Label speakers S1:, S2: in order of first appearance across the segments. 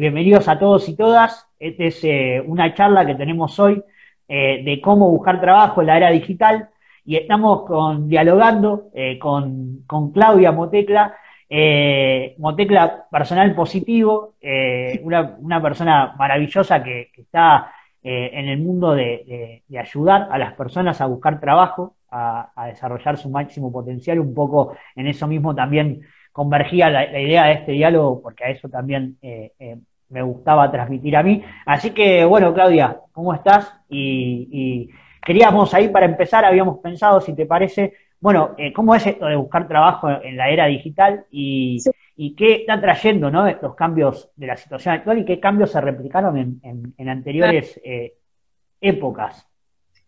S1: bienvenidos a todos y todas. Esta es eh, una charla que tenemos hoy eh, de cómo buscar trabajo en la era digital. Y estamos dialogando con, con, Claudia Motecla, Motecla personal positivo, una, persona maravillosa que, está en el mundo de, ayudar a las personas a buscar trabajo, a, desarrollar su máximo potencial, un poco en eso mismo también convergía la, idea de este diálogo, porque a eso también eh, eh, me gustaba transmitir a mí. Así que, bueno, Claudia, ¿cómo estás? Y, queríamos ahí para empezar, habíamos pensado, si te parece, bueno, eh, ¿cómo es esto de buscar trabajo en la era digital y, qué está trayendo ¿no? estos cambios de la situación actual y qué cambios se replicaron en, en anteriores épocas?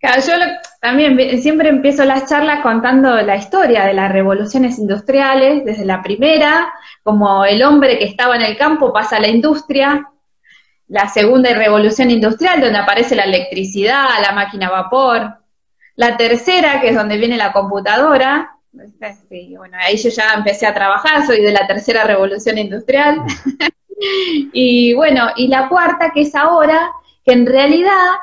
S2: Yo también siempre empiezo las charlas contando la historia de las revoluciones industriales, desde la primera, como el hombre que estaba en el campo pasa a la industria, la segunda revolución industrial, donde aparece la electricidad, la máquina a vapor, la tercera, que es donde viene la computadora, bueno, ahí yo ya empecé a trabajar, soy de la tercera revolución industrial, y bueno, y la cuarta, que es ahora, que en realidad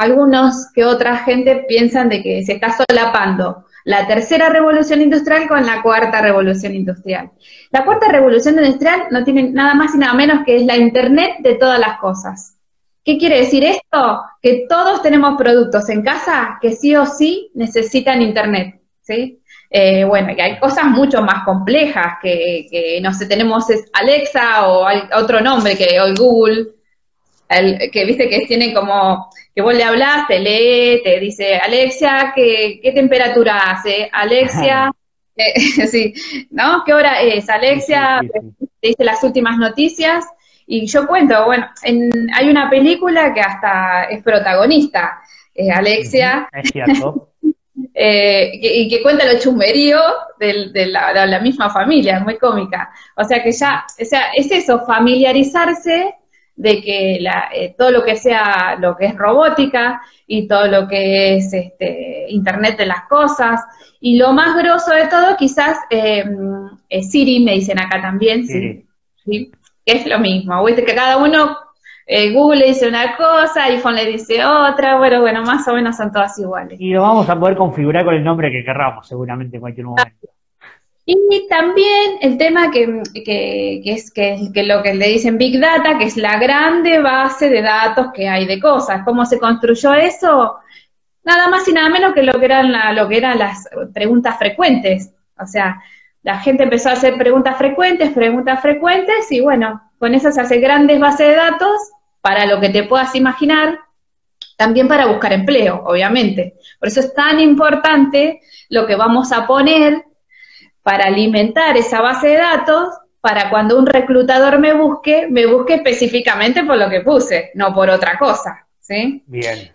S2: algunos que otra gente piensan de que se está solapando la tercera revolución industrial con la cuarta revolución industrial. La cuarta revolución industrial no tiene nada más y nada menos que es la Internet de todas las cosas. ¿Qué quiere decir esto? Que todos tenemos productos en casa que sí o sí necesitan Internet, ¿sí? Eh, bueno, que hay cosas mucho más complejas que, no sé, tenemos Alexa o otro nombre que hoy Google, que viste que tienen como que vos le hablas, te lee, te dice, Alexia, ¿qué, temperatura hace? Alexia, eh, sí, ¿no? ¿Qué hora es? Alexia, te dice las últimas noticias. Y yo cuento, bueno, hay una película que hasta es protagonista, Alexia. Es cierto. Eh, y que cuenta lo chumberío de, la, misma familia, es muy cómica. O sea que ya, o sea, es eso, familiarizarse de que eh, todo lo que sea lo que es robótica y todo lo que es este, Internet de las cosas. Y lo más grosso de todo, quizás eh, Siri, me dicen acá también, sí. ¿sí? es lo mismo. Viste que cada uno, eh, Google le dice una cosa, iPhone le dice otra, bueno, bueno, más o menos son todas iguales.
S1: Y lo vamos a poder configurar con el nombre que querramos, seguramente en cualquier momento.
S2: Y también el tema que, es que, lo que le dicen Big Data, que es la grande base de datos que hay de cosas. ¿Cómo se construyó eso? Nada más y nada menos que lo que eran, lo que eran las preguntas frecuentes. O sea, la gente empezó a hacer preguntas frecuentes, preguntas frecuentes, y bueno, con eso se hace grandes bases de datos para lo que te puedas imaginar, también para buscar empleo, obviamente. Por eso es tan importante lo que vamos a poner para alimentar esa base de datos para cuando un reclutador me busque, me busque específicamente por lo que puse, no por otra cosa, ¿sí? Bien.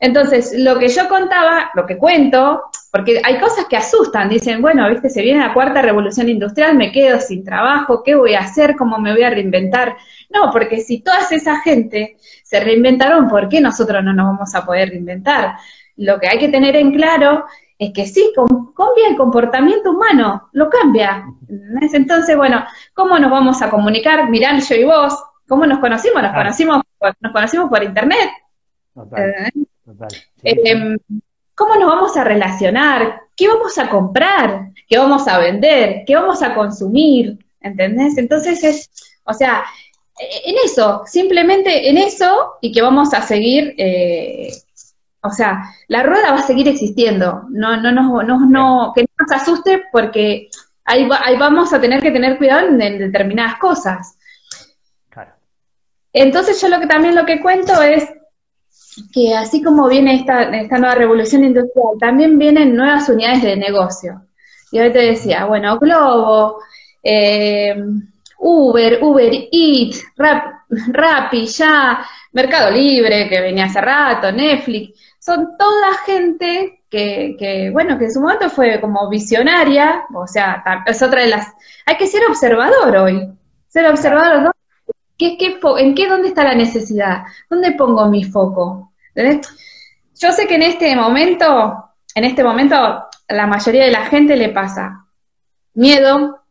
S2: entonces, lo que yo contaba, lo que cuento, porque hay cosas que asustan, dicen, bueno, viste, se viene la cuarta revolución industrial, me quedo sin trabajo, ¿qué voy a hacer? ¿Cómo me voy a reinventar? No, porque si toda esa gente se reinventaron, ¿por qué nosotros no nos vamos a poder reinventar? Lo que hay que tener en claro es que sí, cambia el comportamiento humano, lo cambia. Entonces, bueno, ¿cómo nos vamos a comunicar? Mirá, yo y vos, ¿cómo nos conocimos? Nos, conocimos, nos conocimos por internet. Total, ¿Eh? em, ¿Cómo nos vamos a relacionar? ¿Qué vamos a comprar? ¿Qué vamos a vender? ¿Qué vamos a consumir? ¿Entendés? Entonces es, o sea, en eso, simplemente en eso y que vamos a seguir eh, o sea, la rueda va a seguir existiendo, no, no, no, no, no que no nos asuste porque ahí, ahí vamos a tener que tener cuidado en, determinadas cosas. Claro. Entonces yo lo que también lo que cuento es que así como viene esta, esta nueva revolución industrial, también vienen nuevas unidades de negocio. Y hoy te decía, bueno, Globo, eh, Uber, Uber Eats, Rap, Rappi, ya, Mercado Libre, que venía hace rato, Netflix, son toda gente que, bueno, que en su momento fue como visionaria, o sea, es otra de las... Hay que ser observador hoy, ser observador, ¿Qué, ¿en qué, dónde está la necesidad? ¿Dónde pongo mi foco? Yo sé que en este momento, en este momento, la mayoría de la gente le pasa miedo,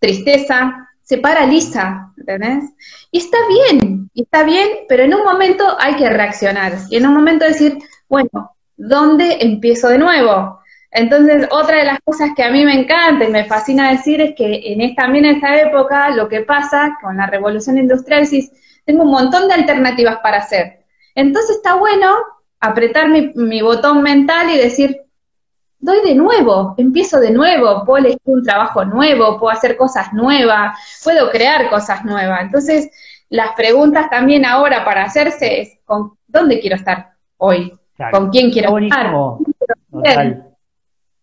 S2: tristeza, se paraliza, Y está bien, y está bien, pero en un momento hay que reaccionar, y en un momento decir, bueno, ¿dónde empiezo de nuevo? Entonces, otra de las cosas que a mí me encanta y me fascina decir es que en esta, también en esta época lo que pasa con la revolución industrial es tengo un montón de alternativas para hacer. Entonces está bueno apretar mi, mi botón mental y decir, doy de nuevo, empiezo de nuevo, puedo elegir un trabajo nuevo, puedo hacer cosas nuevas, puedo crear cosas nuevas. Entonces, las preguntas también ahora para hacerse es, ¿con dónde quiero estar hoy? ¿Con quién quiero estar?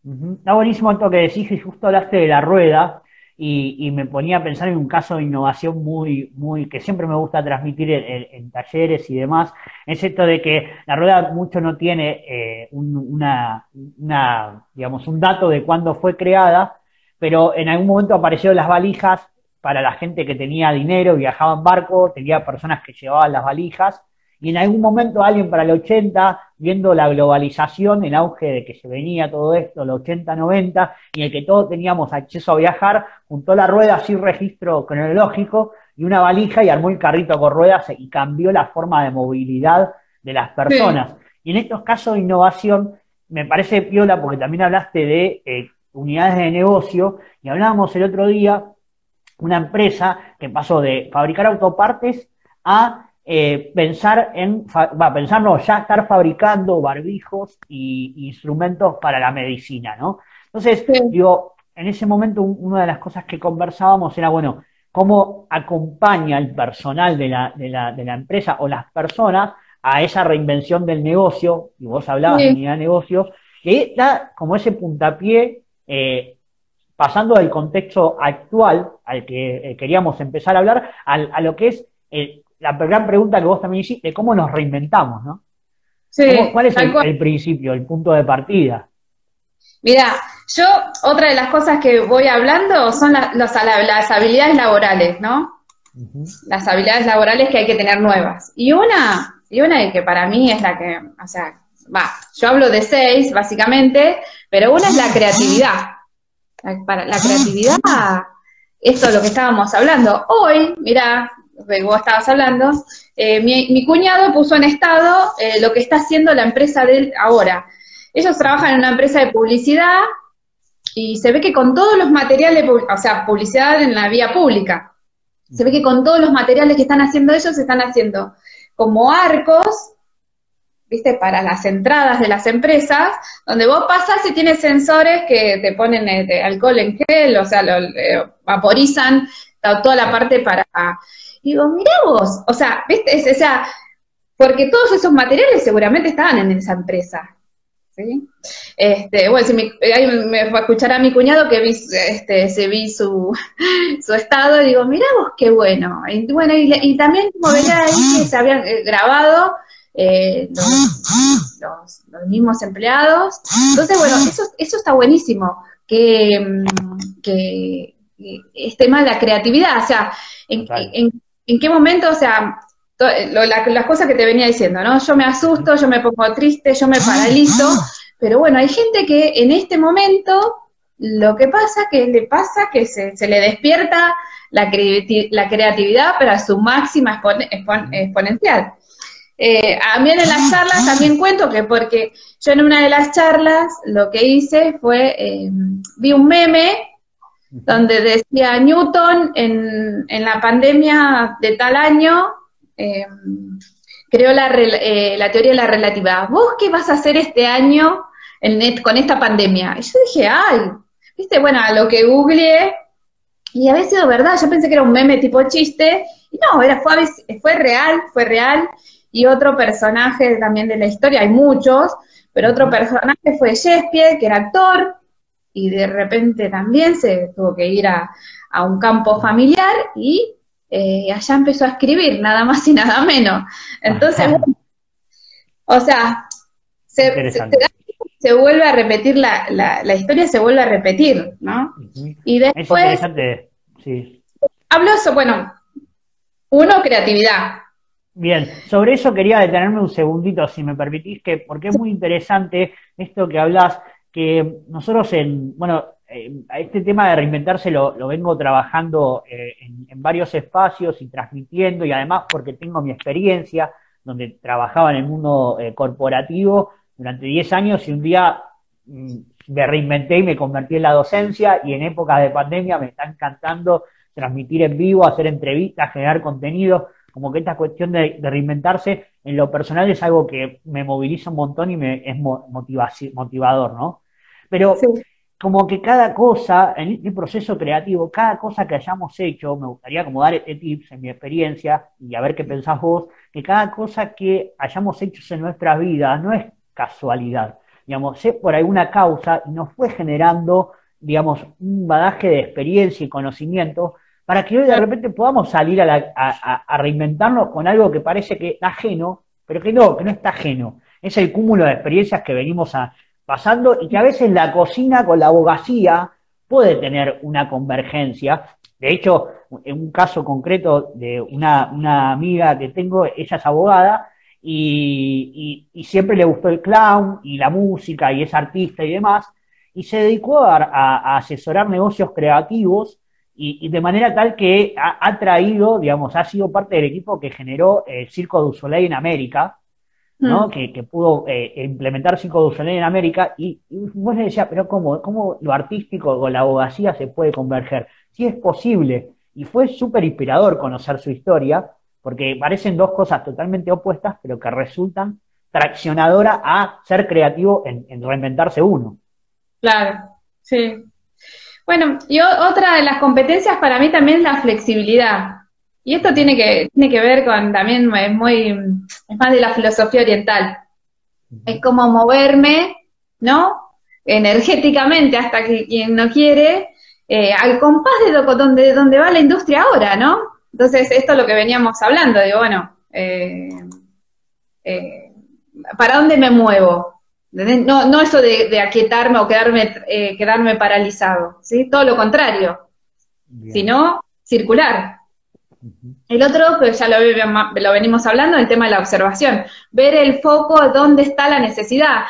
S1: Está buenísimo esto que decís y justo hablaste de la rueda y, me ponía a pensar en un caso de innovación muy, muy, que siempre me gusta transmitir en, talleres y demás, es esto de que la rueda mucho no tiene eh, una, una, digamos, un dato de cuándo fue creada, pero en algún momento aparecieron las valijas para la gente que tenía dinero, viajaba en barco, tenía personas que llevaban las valijas, y en algún momento alguien para el 80, viendo la globalización, el auge de que se venía todo esto, el 80-90, y en el que todos teníamos acceso a viajar, juntó la rueda sin registro cronológico y una valija y armó el carrito con ruedas y cambió la forma de movilidad de las personas. Y en estos casos de innovación, me parece piola porque también hablaste de eh, unidades de negocio y hablábamos el otro día una empresa que pasó de fabricar autopartes a eh, pensar en, va, pensar no, ya estar fabricando barbijos y, instrumentos para la medicina, ¿no? Entonces, digo, en ese momento una de las cosas que conversábamos era, bueno, cómo acompaña el personal de la, de la, de la empresa o las personas a esa reinvención del negocio, y vos hablabas de unidad de negocio, que da como ese puntapié, eh, pasando del contexto actual al que eh, queríamos empezar a hablar, a lo que es el, la gran pregunta que vos también hiciste, cómo nos reinventamos, ¿no? Sí, ¿Cuál es el, principio, el punto de partida?
S2: Mira, yo, otra de las cosas que voy hablando son las habilidades laborales, ¿no? Las habilidades laborales que hay que tener nuevas. Y una, y una que para mí es la que, o sea, va, yo hablo de seis, básicamente, pero una es la creatividad. Para la creatividad, esto es lo que estábamos hablando. Hoy, mira, vos estabas hablando, eh, mi, cuñado puso en estado eh, lo que está haciendo la empresa de él ahora. Ellos trabajan en una empresa de publicidad y se ve que con todos los materiales, o sea, publicidad en la vía pública, se ve que con todos los materiales que están haciendo ellos, están haciendo como arcos, ¿viste? Para las entradas de las empresas, donde vos pasas y tienes sensores que te ponen eh, alcohol en gel, o sea, lo, vaporizan toda la parte para digo, mira vos, o sea, ¿viste? o sea, porque todos esos materiales seguramente estaban en esa empresa. ¿sí? Este, bueno, si ahí me va a escuchar a mi cuñado que vi, este, se vi su, su estado y digo, mira vos qué bueno. Y, bueno, y, también como veía ahí que se habían eh, grabado eh, los, los, mismos empleados. Entonces, bueno, eso, eso está buenísimo, que, mm, que, es tema de la creatividad, o sea, en, en, en qué momento, o sea, las cosas que te venía diciendo, ¿no? Yo me asusto, yo me pongo triste, yo me paralizo, pero bueno, hay gente que en este momento lo que pasa, que le pasa que se, le despierta la, la creatividad para su máxima exponencial. Eh, a mí en las charlas también cuento que porque yo en una de las charlas lo que hice fue, eh, vi un meme donde decía Newton en, en la pandemia de tal año eh, creó la, eh, la, teoría de la relatividad. ¿Vos qué vas a hacer este año en con esta pandemia? Y yo dije, ay, viste, bueno, a lo que googleé, y había sido verdad, yo pensé que era un meme tipo chiste, y no, era, fue, fue real, fue real, y otro personaje también de la historia, hay muchos, pero otro personaje fue Shakespeare, que era actor, y de repente también se tuvo que ir a, un campo familiar y eh, allá empezó a escribir, nada más y nada menos. Entonces, o sea, se, se, vuelve a repetir, la, la, historia se vuelve a repetir, ¿no? Y después... sí. Hablo eso, bueno, uno, creatividad.
S1: Bien, sobre eso quería detenerme un segundito, si me permitís, que porque es muy interesante esto que hablas que nosotros en, bueno, este tema de reinventarse lo, vengo trabajando en, en, varios espacios y transmitiendo y además porque tengo mi experiencia donde trabajaba en el mundo corporativo durante 10 años y un día mm, me reinventé y me convertí en la docencia y en épocas de pandemia me está encantando transmitir en vivo, hacer entrevistas, generar contenido, como que esta cuestión de, reinventarse en lo personal es algo que me moviliza un montón y me es motivador, ¿no? Pero como que cada cosa, en este proceso creativo, cada cosa que hayamos hecho, me gustaría como dar este tips en mi experiencia y a ver qué pensás vos, que cada cosa que hayamos hecho en nuestra vida no es casualidad, digamos, es por alguna causa y nos fue generando, digamos, un badaje de experiencia y conocimiento para que hoy de repente podamos salir a, reinventarnos con algo que parece que está ajeno, pero que no, que no está ajeno. Es el cúmulo de experiencias que venimos pasando y que a veces la cocina con la abogacía puede tener una convergencia. De hecho, en un caso concreto de una, una amiga que tengo, ella es abogada y, siempre le gustó el clown y la música y es artista y demás, y se dedicó a, asesorar negocios creativos y, de manera tal que ha, traído, digamos, ha sido parte del equipo que generó el Circo du Soleil en América, ¿no? Mm. Que, pudo eh, implementar Soleil en América y, y vos le decías, pero ¿cómo, ¿cómo lo artístico con la abogacía se puede converger? Sí es posible. Y fue súper inspirador conocer su historia, porque parecen dos cosas totalmente opuestas, pero que resultan traccionadora a ser creativo en, reinventarse uno.
S2: Claro, sí. Bueno, y otra de las competencias para mí también es la flexibilidad. Y esto tiene que, tiene que ver con también, es muy, es más de la filosofía oriental. Es como moverme, ¿no? Energéticamente hasta que quien no quiere, eh, al compás de donde, donde va la industria ahora, ¿no? Entonces, esto es lo que veníamos hablando, digo, bueno, eh, eh, ¿para dónde me muevo? No, no eso de, aquietarme o quedarme, eh, quedarme paralizado, ¿sí? Todo lo contrario, sino circular. El otro, que ya lo, lo, venimos hablando, el tema de la observación, ver el foco dónde está la necesidad.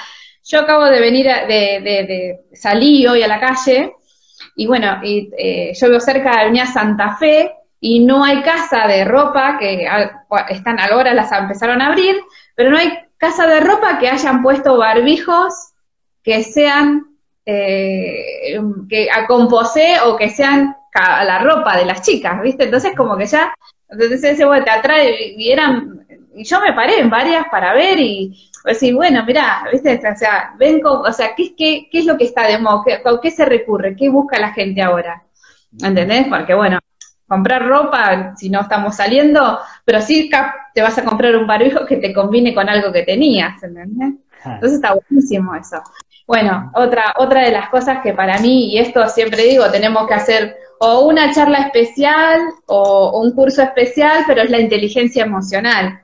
S2: Yo acabo de venir, de, de, salir hoy a la calle, y bueno, y, yo veo cerca de Avenida Santa Fe, y no hay casa de ropa que están ahora las empezaron a abrir, pero no hay casa de ropa que hayan puesto barbijos que sean eh, que a o que sean a la ropa de las chicas, ¿viste? Entonces como que ya, entonces ese te atrae y eran, y yo me paré en varias para ver y decir, bueno, mira, ¿viste? O sea, ven o sea, ¿qué, qué, qué es lo que está de moda? ¿Qué, ¿Qué se recurre? ¿Qué busca la gente ahora? ¿Entendés? Porque bueno, comprar ropa si no estamos saliendo, pero sí te vas a comprar un barbijo que te combine con algo que tenías, ¿entendés? Entonces está buenísimo eso. Bueno, otra, otra de las cosas que para mí, y esto siempre digo, tenemos que hacer o una charla especial o, un curso especial, pero es la inteligencia emocional.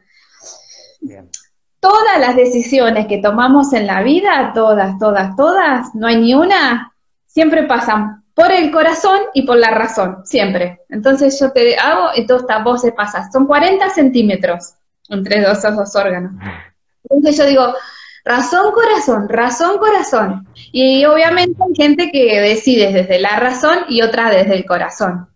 S2: Todas las decisiones que tomamos en la vida, todas, todas, todas, no hay ni una, siempre pasan por el corazón y por la razón, siempre. Entonces yo te hago y todas estas voces pasan. Son 40 centímetros entre dos, esos dos órganos. Entonces yo digo, razón, corazón, razón, corazón. Y obviamente hay gente que decide desde la razón y otra desde el corazón.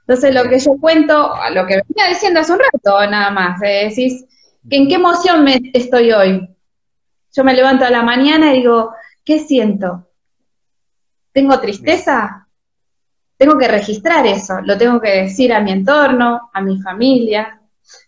S2: Entonces lo que yo cuento, lo que venía diciendo hace un rato nada más, decís, ¿en qué emoción me estoy hoy? Yo me levanto a la mañana y digo, ¿qué siento? ¿Tengo tristeza? tengo que registrar eso, lo tengo que decir a mi entorno, a mi familia,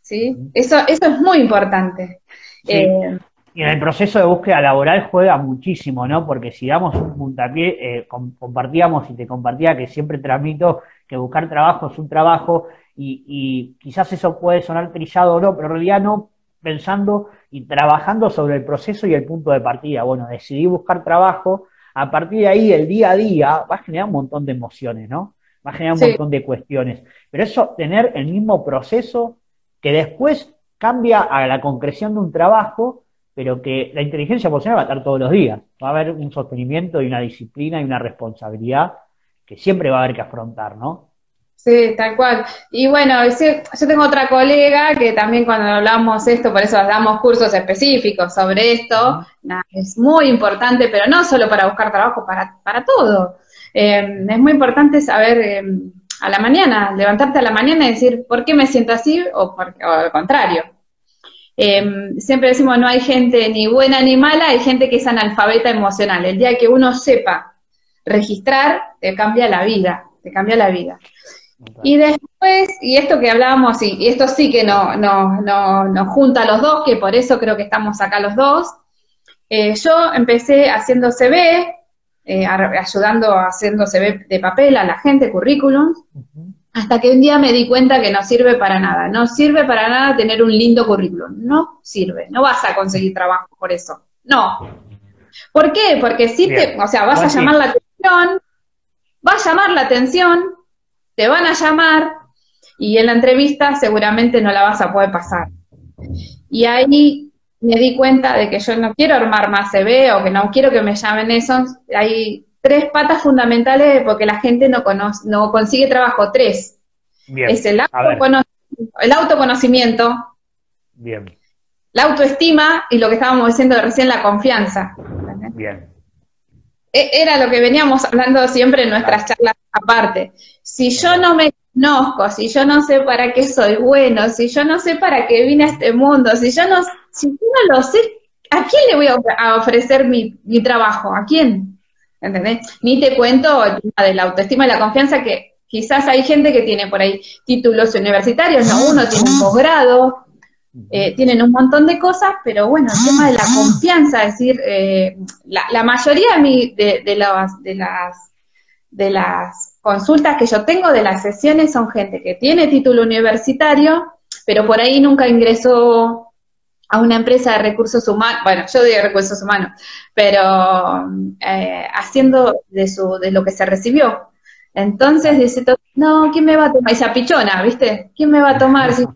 S2: ¿sí? Eso, eso es muy importante.
S1: Eh, y en el proceso de búsqueda laboral juega muchísimo, ¿no? Porque si damos un puntapié, eh, compartíamos y te compartía que siempre transmito que buscar trabajo es un trabajo y, y quizás eso puede sonar trillado o no, pero en realidad no pensando y trabajando sobre el proceso y el punto de partida. Bueno, decidí buscar trabajo, a partir de ahí, el día a día, va a generar un montón de emociones, ¿no? Va a generar un montón de cuestiones. Pero eso, tener el mismo proceso que después cambia a la concreción de un trabajo, pero que la inteligencia emocional va a estar todos los días. Va a haber un sostenimiento y una disciplina y una responsabilidad que siempre va a haber que afrontar, ¿no?
S2: Sí, tal cual. Y bueno, yo tengo otra colega que también cuando hablamos esto, por eso damos cursos específicos sobre esto, es muy importante, pero no solo para buscar trabajo, para, para todo. Eh, es muy importante saber eh, a la mañana, levantarte a la mañana y decir, ¿por qué me siento así? O, por, o al contrario. Eh, siempre decimos, no hay gente ni buena ni mala, hay gente que es analfabeta emocional. El día que uno sepa registrar, te cambia la vida, te cambia la vida. Y después, y esto que hablábamos, y, esto sí que nos no, no, no junta a los dos, que por eso creo que estamos acá los dos, eh, yo empecé haciendo CV, eh, ayudando haciendo CV de papel a la gente, currículum, hasta que un día me di cuenta que no sirve para nada. No sirve para nada tener un lindo currículum. No sirve. No vas a conseguir trabajo por eso. No. ¿Por qué? Porque si te, o sea, vas a llamar la atención, va a llamar la atención, te van a llamar y en la entrevista seguramente no la vas a poder pasar. Y ahí me di cuenta de que yo no quiero armar más CV o que no quiero que me llamen eso. Hay tres patas fundamentales porque la gente no, conoce, no consigue trabajo. Tres. Es el, el autoconocimiento.
S1: Bien.
S2: La autoestima y lo que estábamos diciendo recién, la confianza.
S1: Bien.
S2: E, era lo que veníamos hablando siempre en nuestras charlas aparte. Si yo no me conozco, si yo no sé para qué soy bueno, si yo no sé para qué vine a este mundo, si yo no, si yo no lo sé, ¿a quién le voy a ofrecer mi, mi trabajo? ¿A quién? ¿Entendés? Ni te cuento el tema de la autoestima y la confianza que quizás hay gente que tiene por ahí títulos universitarios, no uno tiene un posgrado, eh, tienen un montón de cosas, pero bueno, el tema de la confianza, es decir, eh, la, mayoría de, de, las, de, las, de las consultas que yo tengo de las sesiones son gente que tiene título universitario, pero por ahí nunca ingresó a una empresa de recursos humanos, bueno, yo digo recursos humanos, pero eh, haciendo de, su, de lo que se recibió. Entonces dice, no, ¿quién me va a tomar? Esa pichona, ¿viste? ¿Quién me va a tomar? Si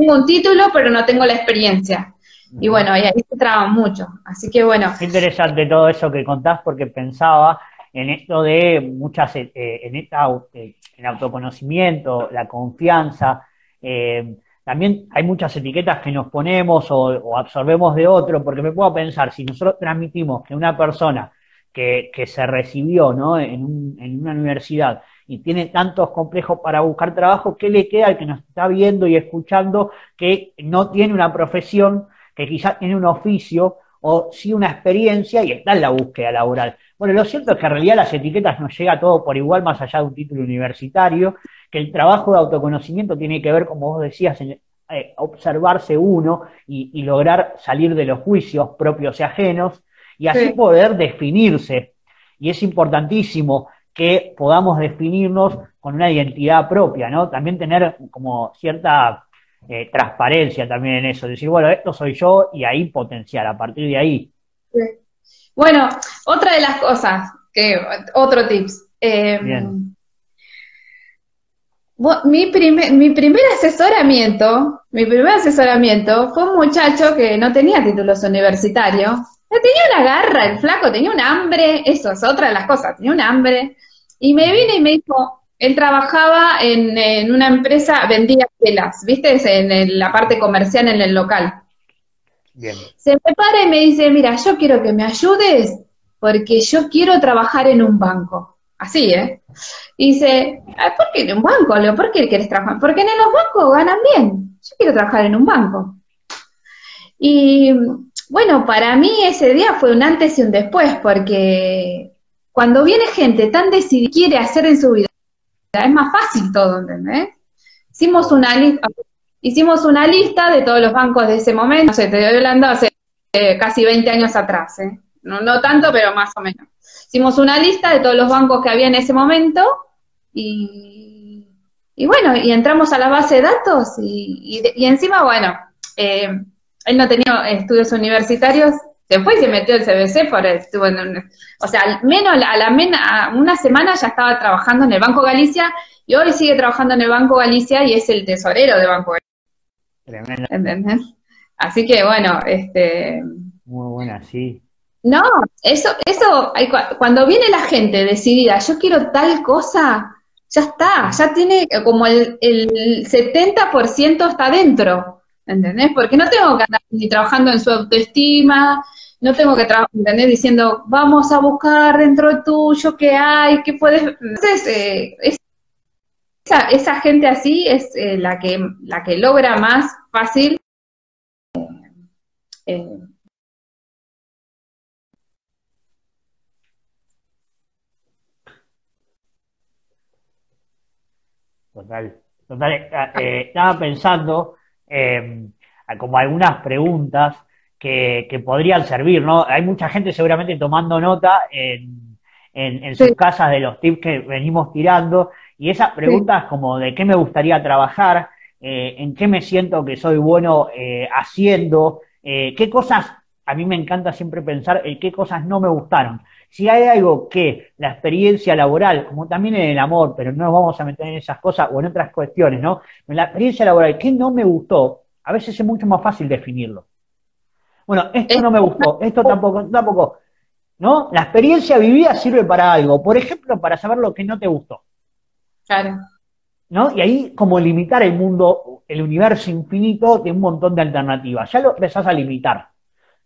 S2: tengo un título, pero no tengo la experiencia. Y bueno, y ahí se traban mucho. Así que bueno.
S1: Es interesante todo eso que contás porque pensaba en esto de muchas, eh, en esta, eh, en autoconocimiento, la confianza, eh, también hay muchas etiquetas que nos ponemos o, absorbemos de otro, porque me puedo pensar, si nosotros transmitimos que una persona que, que se recibió ¿no? en, un, en una universidad y tiene tantos complejos para buscar trabajo, ¿qué le queda al que nos está viendo y escuchando que no tiene una profesión, que quizás tiene un oficio o sí una experiencia y está en la búsqueda laboral? Bueno, lo cierto es que en realidad las etiquetas nos llega todo por igual más allá de un título universitario, que el trabajo de autoconocimiento tiene que ver, como vos decías, en eh, observarse uno y, lograr salir de los juicios propios y ajenos y así poder definirse. Y es importantísimo que podamos definirnos con una identidad propia, ¿no? También tener como cierta eh, transparencia también en eso, decir, bueno, esto soy yo y ahí potenciar a partir de ahí.
S2: Bueno, otra de las cosas, que otro tips. Eh, mi, primer, mi primer asesoramiento, mi primer asesoramiento fue un muchacho que no tenía títulos universitarios. Tenía una garra, el flaco, tenía un hambre, eso es otra de las cosas, tenía un hambre. Y me vine y me dijo, él trabajaba en, en una empresa, vendía telas, ¿viste? En, la parte comercial en el local. Se me para y me dice, mira, yo quiero que me ayudes porque yo quiero trabajar en un banco. Así, ¿eh? Y dice, ¿por qué en un banco, Leo? ¿Por qué quieres trabajar? Porque en los bancos ganan bien. Yo quiero trabajar en un banco. Y bueno, para mí ese día fue un antes y un después, porque cuando viene gente tan decidida quiere hacer en su vida, es más fácil todo, ¿entendés? Hicimos una lista, Hicimos una lista de todos los bancos de ese momento, no sé, te estoy hablando hace eh, casi 20 años atrás, ¿eh? no, no tanto, pero más o menos. Hicimos una lista de todos los bancos que había en ese momento y, y bueno, y entramos a la base de datos y, y, encima, bueno, eh, él no tenía estudios universitarios, y se metió el CBC, por estuvo en o sea, al menos a la a una semana ya estaba trabajando en el Banco Galicia y hoy sigue trabajando en el Banco Galicia y es el tesorero de Banco Galicia. ¿Entendés? Así que bueno, este...
S1: Muy buena, sí.
S2: No, eso, eso, cuando viene la gente decidida, yo quiero tal cosa, ya está, ya tiene como el, el 70% está dentro, ¿entendés? Porque no tengo que andar ni trabajando en su autoestima, no tengo que trabajar, ¿entendés? Diciendo, vamos a buscar dentro tuyo qué hay, qué puedes... Entonces, eh, esa, esa, gente así es eh, la, que, la que logra más fácil eh,
S1: Total, total. Eh, estaba pensando eh, como algunas preguntas que, que, podrían servir, ¿no? Hay mucha gente seguramente tomando nota en, en, sus casas de los tips que venimos tirando y esas preguntas como de qué me gustaría trabajar, eh, en qué me siento que soy bueno haciendo, qué cosas, a mí me encanta siempre pensar en qué cosas no me gustaron si hay algo que la experiencia laboral, como también en el amor, pero no nos vamos a meter en esas cosas o en otras cuestiones, ¿no? En la experiencia laboral, ¿qué no me gustó? A veces es mucho más fácil definirlo. Bueno, esto no me gustó, esto tampoco, tampoco. ¿No? La experiencia vivida sirve para algo. Por ejemplo, para saber lo que no te gustó.
S2: Claro.
S1: ¿No? Y ahí como limitar el mundo, el universo infinito de un montón de alternativas. Ya lo empezás a limitar.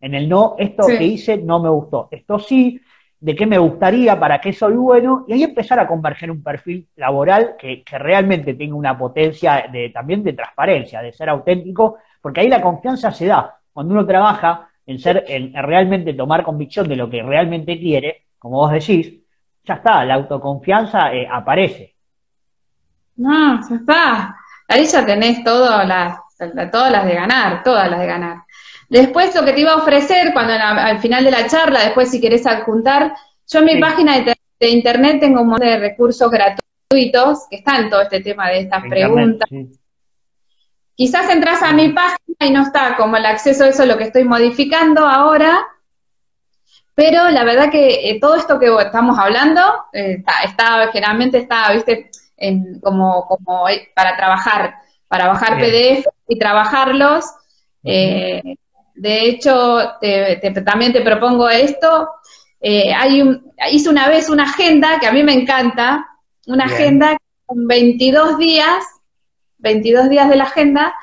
S1: En el no, esto que hice no me gustó. Esto sí, de qué me gustaría, para qué soy bueno, y ahí empezar a converger un perfil laboral que, realmente tenga una potencia de, también de transparencia, de ser auténtico, porque ahí la confianza se da. Cuando uno trabaja en ser, en, realmente tomar convicción de lo que realmente quiere, como vos decís, ya está, la autoconfianza eh, aparece.
S2: No, ya está. Ahí ya tenés todas las, todas las de ganar, todas las de ganar. Después lo que te iba a ofrecer, cuando al final de la charla, después si querés adjuntar, yo en mi página de, internet tengo un montón de recursos gratuitos que están todo este tema de estas preguntas. Quizás entras a mi página y no está como el acceso a eso lo que estoy modificando ahora, pero la verdad que eh, todo esto que estamos hablando eh, está, generalmente está, viste, en, como, como para trabajar, para bajar PDF y trabajarlos. Eh, de hecho, también te propongo esto. Eh, hay un, hice una vez una agenda que a mí me encanta, una agenda con 22 días, 22 días de la agenda,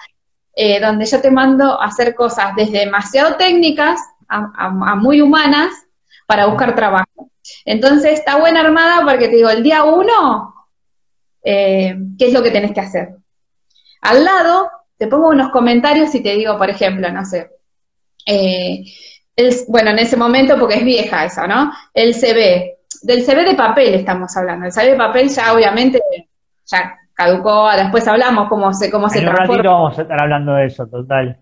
S2: eh, donde yo te mando a hacer cosas desde demasiado técnicas a, muy humanas para buscar trabajo. Entonces está buena armada porque te digo, el día uno, eh, ¿qué es lo que tenés que hacer? Al lado te pongo unos comentarios y te digo, por ejemplo, no sé, eh, bueno, en ese momento, porque es vieja esa, ¿no? El CV, del CV de papel estamos hablando. El CV de papel ya obviamente ya caducó, después hablamos cómo se, cómo se
S1: en un ratito vamos a estar hablando de eso, total.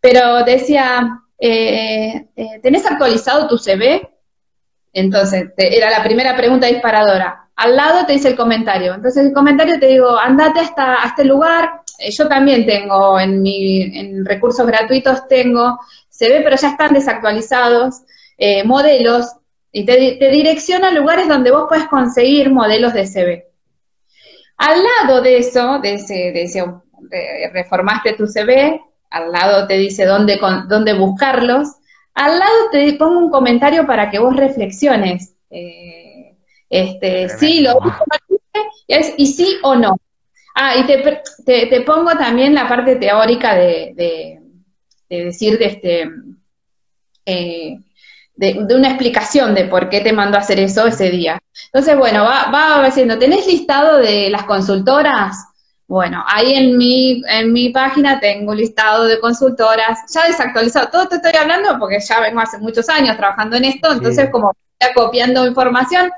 S2: Pero decía, eh, eh, ¿tenés actualizado tu CV? Entonces, era la primera pregunta disparadora. Al lado te dice el comentario. Entonces, el comentario te digo, andate hasta, a este lugar, eh, yo también tengo en mi en recursos gratuitos tengo se ve pero ya están desactualizados eh, modelos y te, te, direcciona a lugares donde vos puedes conseguir modelos de CV. Al lado de eso, de ese, de ese reformaste tu CV, al lado te dice dónde, dónde buscarlos, al lado te pongo un comentario para que vos reflexiones. Eh, este, sí, lo es, y sí o no. Ah, y te, te, pongo también la parte teórica de, de, decir de este eh, de, una explicación de por qué te mandó a hacer eso ese día. Entonces, bueno, va, va diciendo, ¿tenés listado de las consultoras? Bueno, ahí en mi, en mi página tengo un listado de consultoras, ya desactualizado, todo te estoy hablando porque ya vengo hace muchos años trabajando en esto, entonces como ya copiando información,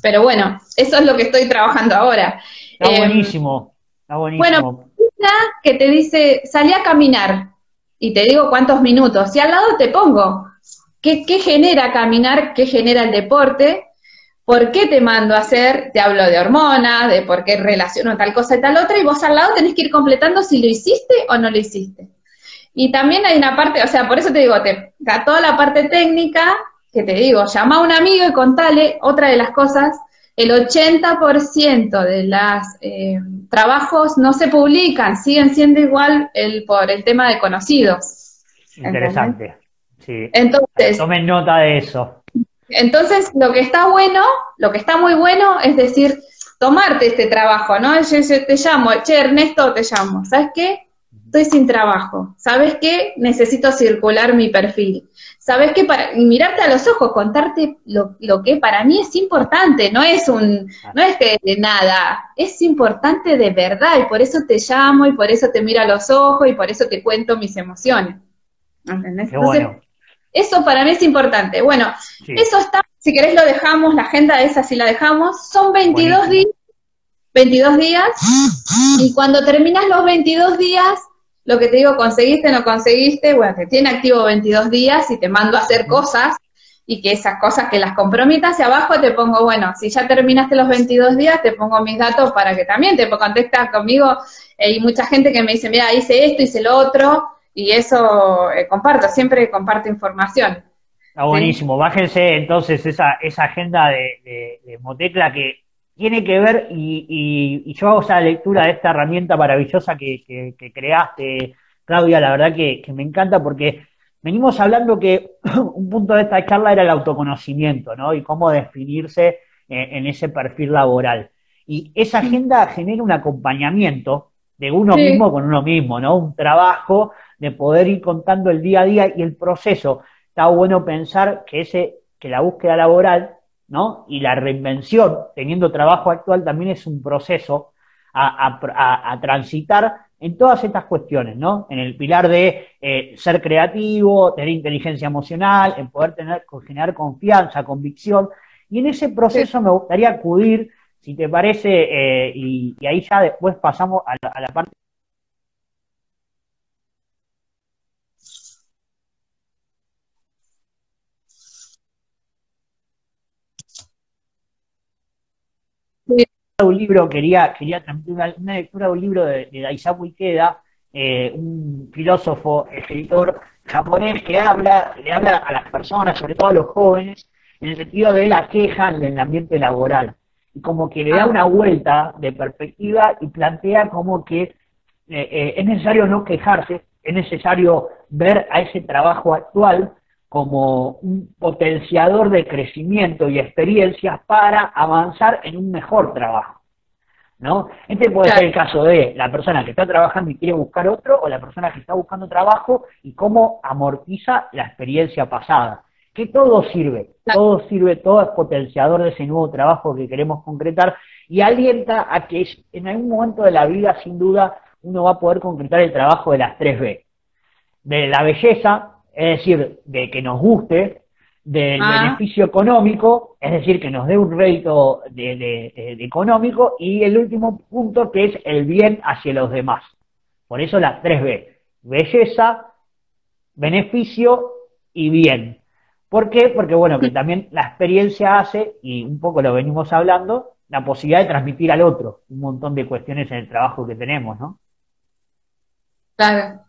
S2: pero bueno, eso es lo que estoy trabajando ahora.
S1: Está em, buenísimo.
S2: Bueno, que te dice, salí a caminar y te digo cuántos minutos. Y al lado te pongo, ¿qué, genera caminar? ¿Qué genera el deporte? ¿Por qué te mando a hacer? Te hablo de hormonas, de por qué relaciono tal cosa y tal otra, y vos al lado tenés que ir completando si lo hiciste o no lo hiciste. Y también hay una parte, o sea, por eso te digo, te, toda la parte técnica, que te digo, llama a un amigo y contale otra de las cosas el 80% de los eh, trabajos no se publican, siguen siendo igual el, por el tema de conocidos.
S1: Interesante. Sí.
S2: Entonces,
S1: tomen nota de eso.
S2: Entonces, lo que está bueno, lo que está muy bueno es decir, tomarte este trabajo, ¿no? Yo, te llamo, che, Ernesto, te llamo, ¿sabes qué? estoy sin trabajo. ¿Sabes qué? Necesito circular mi perfil. ¿Sabes qué? Para, mirarte a los ojos, contarte lo, lo, que para mí es importante, no es un, no es que de nada, es importante de verdad y por eso te llamo y por eso te miro a los ojos y por eso te cuento mis emociones. ¿Entendés? eso para mí es importante. Bueno, eso está, si querés lo dejamos, la agenda esa si la dejamos, son 22 días 22 días y cuando terminas los 22 días, lo que te digo, conseguiste, no conseguiste, bueno, te tiene activo 22 días y te mando a hacer cosas y que esas cosas que las comprometas y abajo te pongo, bueno, si ya terminaste los 22 días, te pongo mis datos para que también te contestas conmigo. Hay mucha gente que me dice, mira, hice esto, hice lo otro, y eso eh, comparto, siempre comparto información.
S1: Está buenísimo, bájense entonces esa, esa agenda de, de Motecla que tiene que ver, y, yo hago esa lectura de esta herramienta maravillosa que, creaste, Claudia, la verdad que, me encanta porque venimos hablando que un punto de esta charla era el autoconocimiento, ¿no? Y cómo definirse en, ese perfil laboral. Y esa agenda genera un acompañamiento de uno mismo con uno mismo, ¿no? Un trabajo de poder ir contando el día a día y el proceso. Está bueno pensar que ese, que la búsqueda laboral ¿no? Y la reinvención, teniendo trabajo actual, también es un proceso a, transitar en todas estas cuestiones, ¿no? En el pilar de eh, ser creativo, tener inteligencia emocional, en poder tener, generar confianza, convicción. Y en ese proceso me gustaría acudir, si te parece, eh, y, ahí ya después pasamos a la parte un libro, quería, quería transmitir una, lectura de un libro de, de Daisaku Ikeda, eh, un filósofo, escritor japonés que habla, le habla a las personas, sobre todo a los jóvenes, en el sentido de la queja en el ambiente laboral. Y como que le da una vuelta de perspectiva y plantea como que eh, eh, es necesario no quejarse, es necesario ver a ese trabajo actual como un potenciador de crecimiento y experiencias para avanzar en un mejor trabajo. ¿no? Este puede ser el caso de la persona que está trabajando y quiere buscar otro, o la persona que está buscando trabajo y cómo amortiza la experiencia pasada. Que todo sirve, todo sirve, todo es potenciador de ese nuevo trabajo que queremos concretar y alienta a que en algún momento de la vida, sin duda, uno va a poder concretar el trabajo de las tres B. De la belleza, es decir, de que nos guste, del ah. beneficio económico, es decir, que nos dé un rédito de, económico, y el último punto que es el bien hacia los demás. Por eso las tres B, belleza, beneficio y bien. ¿Por qué? Porque bueno, que también la experiencia hace, y un poco lo venimos hablando, la posibilidad de transmitir al otro un montón de cuestiones en el trabajo que tenemos, ¿no?
S2: Claro,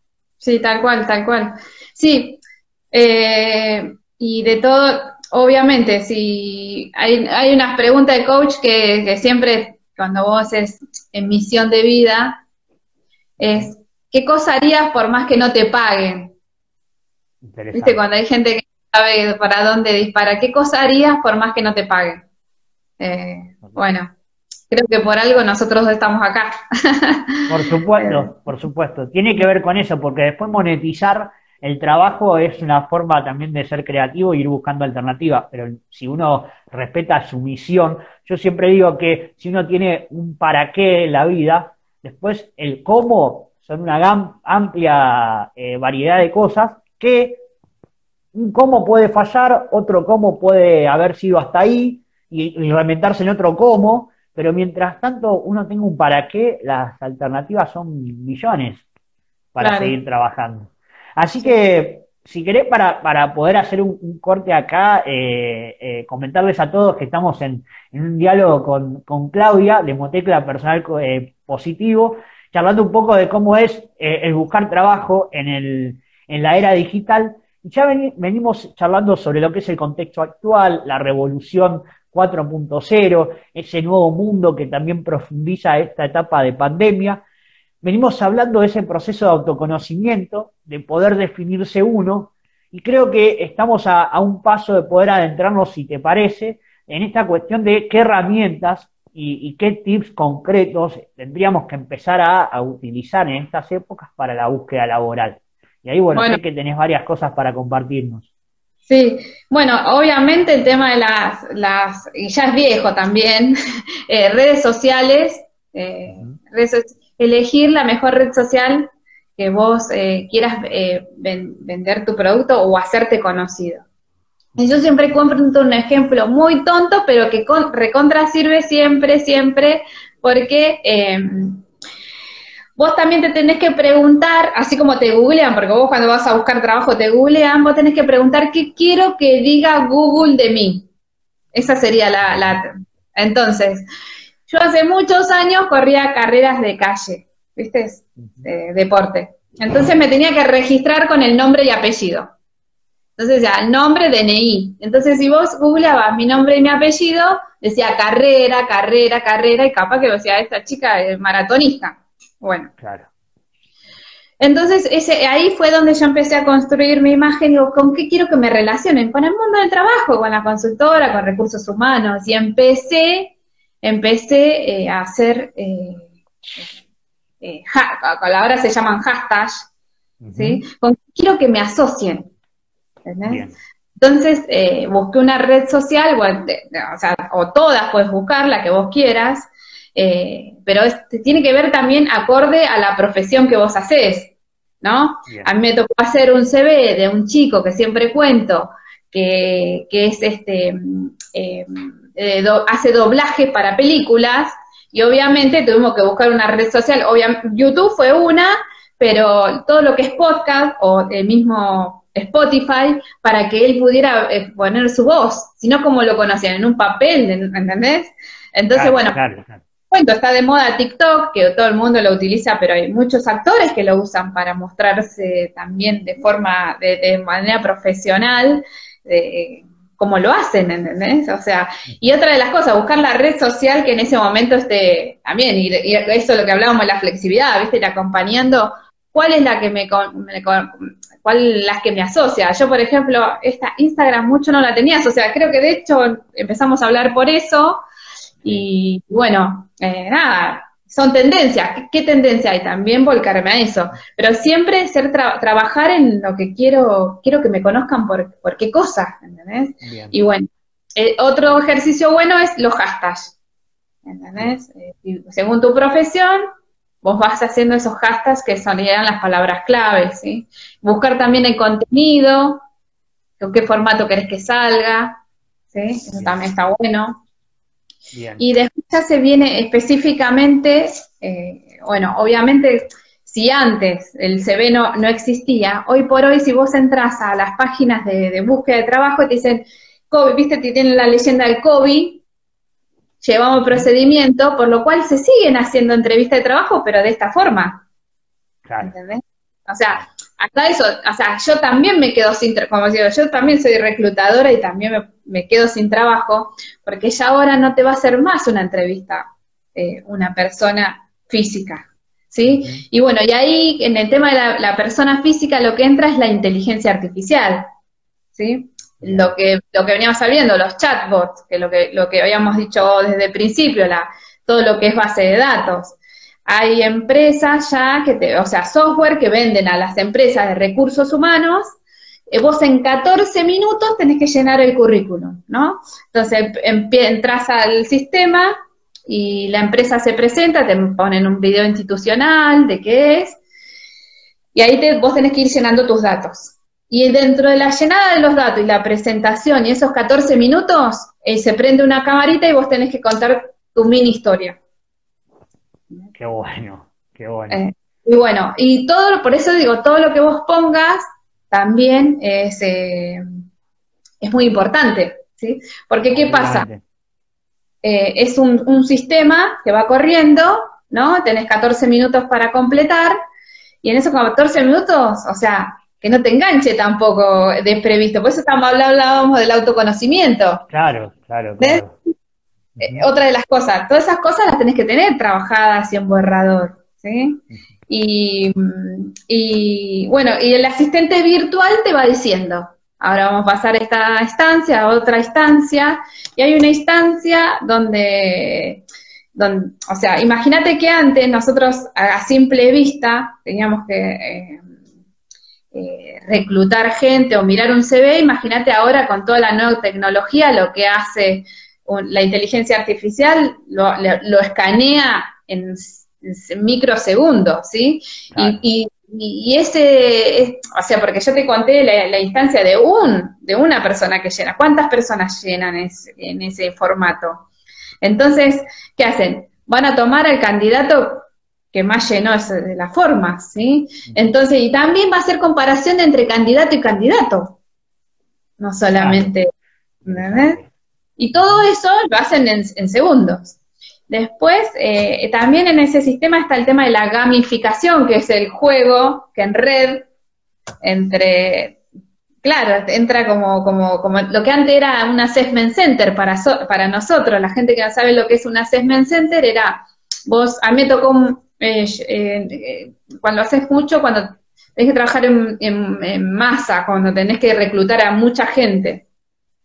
S2: sí, tal cual, tal cual. Sí, eh, y de todo, obviamente, si hay, hay unas preguntas de coach que, siempre, cuando vos es en misión de vida, es, ¿qué cosa harías por más que no te paguen? ¿Viste? Cuando hay gente que sabe para dónde dispara, ¿qué cosa harías por más que no te paguen? Eh, bueno, creo que por algo nosotros estamos acá.
S1: Por supuesto, por supuesto. Tiene que ver con eso, porque después monetizar el trabajo es una forma también de ser creativo y ir buscando alternativas, pero si uno respeta su misión, yo siempre digo que si uno tiene un para qué en la vida, después el cómo son una amplia eh, variedad de cosas que un cómo puede fallar, otro cómo puede haber sido hasta ahí y, y reinventarse en otro cómo, pero mientras tanto uno tenga un para qué, las alternativas son millones para seguir trabajando. Así que, si querés, para, para poder hacer un, corte acá, eh, eh, comentarles a todos que estamos en, un diálogo con, con, Claudia de Motecla Personal eh, Positivo, charlando un poco de cómo es el buscar trabajo en, el, en la era digital. Y ya venimos charlando sobre lo que es el contexto actual, la revolución 4.0, ese nuevo mundo que también profundiza esta etapa de pandemia. Venimos hablando de ese proceso de autoconocimiento, de poder definirse uno, y creo que estamos a, un paso de poder adentrarnos, si te parece, en esta cuestión de qué herramientas y, qué tips concretos tendríamos que empezar a, utilizar en estas épocas para la búsqueda laboral. Y ahí, bueno, sé que tenés varias cosas para compartirnos.
S2: Sí, bueno, obviamente el tema de las, las y ya es viejo también, eh, redes sociales, eh, elegir la mejor red social que vos eh, quieras vender tu producto o hacerte conocido. Y yo siempre cuento un ejemplo muy tonto, pero que con, recontra sirve siempre, siempre, porque vos también te tenés que preguntar, así como te googlean, porque vos cuando vas a buscar trabajo te googlean, vos tenés que preguntar qué quiero que diga Google de mí. Esa sería la... la entonces, yo hace muchos años corría carreras de calle, ¿viste? De deporte. Entonces me tenía que registrar con el nombre y apellido. Entonces ya, nombre, DNI. Entonces si vos googleabas mi nombre y mi apellido, decía carrera, carrera, carrera, y capaz que decía, esta chica es maratonista. Bueno. Claro. Entonces, ese, ahí fue donde yo empecé a construir mi imagen, digo, ¿con qué quiero que me relacionen? Con el mundo del trabajo, con la consultora, con recursos humanos. Y empecé, empecé eh, a hacer, eh, eh, ahora se llaman hashtags, ¿sí? Con qué quiero que me asocien. Entonces, busqué una red social, o, sea, o todas puedes buscar, la que vos quieras, eh, pero tiene que ver también acorde a la profesión que vos haces, ¿no? A mí me tocó hacer un CV de un chico que siempre cuento, que, es este, eh, eh, hace doblaje para películas, y obviamente tuvimos que buscar una red social, obviamente, YouTube fue una, pero todo lo que es podcast o el mismo Spotify, para que él pudiera poner su voz, sino como lo conocían, en un papel, ¿entendés? Entonces, bueno, está de moda TikTok, que todo el mundo lo utiliza, pero hay muchos actores que lo usan para mostrarse también de forma, de, manera profesional, de, como lo hacen, ¿entendés? O sea, y otra de las cosas, buscar la red social que en ese momento esté también, y, eso es lo que hablábamos de la flexibilidad, ¿viste? Ir acompañando, ¿cuál es la que me, cuál las que me asocia? Yo, por ejemplo, esta Instagram mucho no la tenía asociada, creo que de hecho empezamos a hablar por eso, y bueno, eh, nada, son tendencias. ¿Qué, tendencia hay? También volcarme a eso. Pero siempre ser trabajar en lo que quiero, quiero que me conozcan por, por qué cosa, ¿entendés? Y bueno, eh, otro ejercicio bueno es los hashtags, ¿entendés? Eh, según tu profesión, vos vas haciendo esos hashtags que son las palabras claves, ¿sí? Buscar también el contenido, con qué formato querés que salga, ¿sí? Eso también está bueno. Y después ya se viene específicamente, eh, bueno, obviamente si antes el CV no, no, existía, hoy por hoy si vos entras a las páginas de, búsqueda de trabajo te dicen, COVID, viste, te tienen la leyenda del COVID, llevamos procedimiento, por lo cual se siguen haciendo entrevistas de trabajo, pero de esta forma. ¿Entendés? O sea, hasta eso, o sea, yo también me quedo sin, como digo, yo también soy reclutadora y también me, quedo sin trabajo, porque ya ahora no te va a hacer más una entrevista eh, una persona física, ¿sí? Y bueno, y ahí en el tema de la, persona física lo que entra es la inteligencia artificial, ¿sí? Lo que, lo que veníamos sabiendo, los chatbots, que lo que, lo que habíamos dicho desde el principio, la, todo lo que es base de datos. Hay empresas ya que te, o sea, software que venden a las empresas de recursos humanos. Eh, vos en 14 minutos tenés que llenar el currículum, ¿no? Entonces entras al sistema y la empresa se presenta, te ponen un video institucional de qué es, y ahí te, vos tenés que ir llenando tus datos. Y dentro de la llenada de los datos y la presentación y esos 14 minutos, eh, se prende una camarita y vos tenés que contar tu mini historia.
S1: Qué bueno, qué bueno. Eh,
S2: y bueno, y todo, por eso digo, todo lo que vos pongas también es, eh, es muy importante, ¿sí? Porque ¿qué pasa? Eh, es un, un, sistema que va corriendo, ¿no? Tenés 14 minutos para completar, y en esos 14 minutos, o sea, que no te enganche tampoco desprevisto. Por eso estamos hablábamos del autoconocimiento.
S1: Claro, claro, claro.
S2: Eh, otra de las cosas, todas esas cosas las tenés que tener trabajadas y en borrador, ¿sí? Y, y, bueno, y el asistente virtual te va diciendo, ahora vamos a pasar esta instancia a otra instancia, y hay una instancia donde, donde o sea, imagínate que antes nosotros a simple vista teníamos que eh, eh, reclutar gente o mirar un CV, imagínate ahora con toda la nueva tecnología lo que hace la inteligencia artificial, lo, lo escanea en microsegundos, ¿sí? Y, y, ese, o sea, porque yo te conté la, instancia de un, de una persona que llena. ¿Cuántas personas llenan en ese formato? Entonces, ¿qué hacen? Van a tomar al candidato que más llenó de la forma, ¿sí? Entonces, y también va a ser comparación entre candidato y candidato, no solamente, Y todo eso lo hacen en segundos. Después, eh, también en ese sistema está el tema de la gamificación, que es el juego que en red, entre, claro, entra como, como, como lo que antes era un assessment center para, para nosotros, la gente que no sabe lo que es un assessment center, era, vos, a mí me tocó, eh, eh, cuando haces mucho, cuando tenés que trabajar en masa, cuando tenés que reclutar a mucha gente.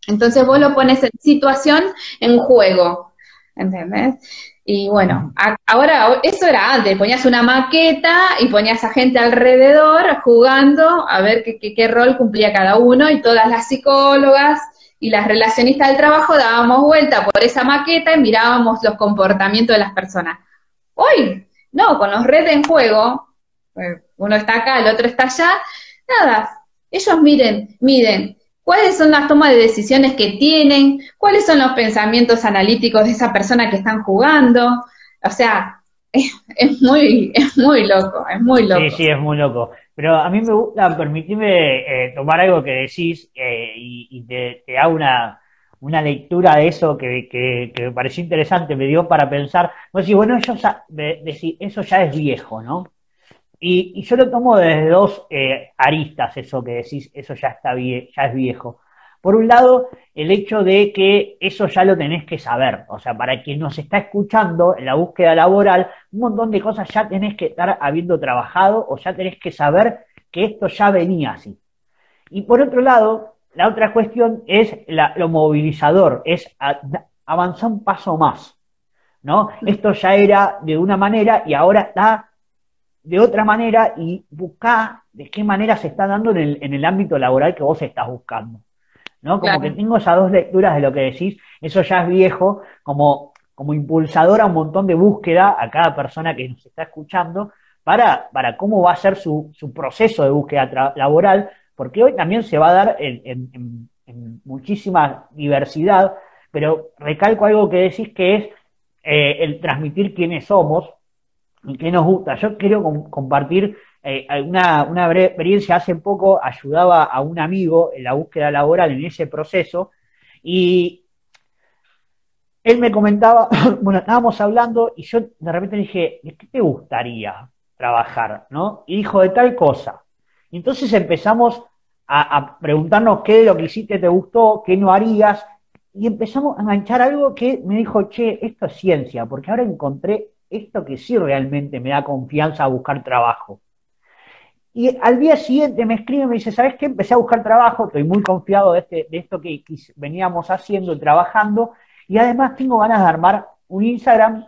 S2: Entonces vos lo pones en situación, en juego. ¿Entendés? Y bueno, ahora eso era antes, ponías una maqueta y ponías a gente alrededor jugando a ver qué, rol cumplía cada uno y todas las psicólogas y las relacionistas del trabajo dábamos vuelta por esa maqueta y mirábamos los comportamientos de las personas. Hoy, no, con los redes en juego, pues, uno está acá, el otro está allá, nada, ellos miren, miden cuáles son las tomas de decisiones que tienen, cuáles son los pensamientos analíticos de esa persona que están jugando. O sea, es, muy, es muy loco, es muy loco.
S1: Sí, sí, es muy loco. Pero a mí me gusta, permitirme eh, tomar algo que decís eh, y, te, hago una, una lectura de eso que, que, me pareció interesante, me dio para pensar. Vos decís, bueno, eso eso ya es viejo, ¿no? Y, yo lo tomo desde dos eh, aristas, eso que decís, eso ya está ya es viejo. Por un lado, el hecho de que eso ya lo tenés que saber. O sea, para quien nos está escuchando en la búsqueda laboral, un montón de cosas ya tenés que estar habiendo trabajado o ya tenés que saber que esto ya venía así. Y por otro lado, la otra cuestión es lo movilizador, es avanzar un paso más. ¿no? Esto ya era de una manera y ahora está de otra manera y buscar de qué manera se está dando en el, en el ámbito laboral que vos estás buscando. ¿no? Como que tengo esas dos lecturas de lo que decís, eso ya es viejo, como, como impulsador a un montón de búsqueda a cada persona que nos está escuchando para, para cómo va a ser su, su proceso de búsqueda laboral, porque hoy también se va a dar en, en, en, muchísima diversidad, pero recalco algo que decís que es eh, el transmitir quiénes somos, qué nos gusta. Yo quiero compartir eh, una, experiencia. Hace poco ayudaba a un amigo en la búsqueda laboral en ese proceso y él me comentaba, bueno, estábamos hablando y yo de repente dije, ¿de qué te gustaría trabajar? ¿No? Y dijo, de tal cosa. Y entonces empezamos a, a preguntarnos qué de lo que hiciste te gustó, qué no harías, y empezamos a enganchar algo que me dijo, che, esto es ciencia, porque ahora encontré esto que sí realmente me da confianza a buscar trabajo. Y al día siguiente me escribe y me dice, ¿sabes qué? Empecé a buscar trabajo, estoy muy confiado de, este, de esto que, veníamos haciendo y trabajando, y además tengo ganas de armar un Instagram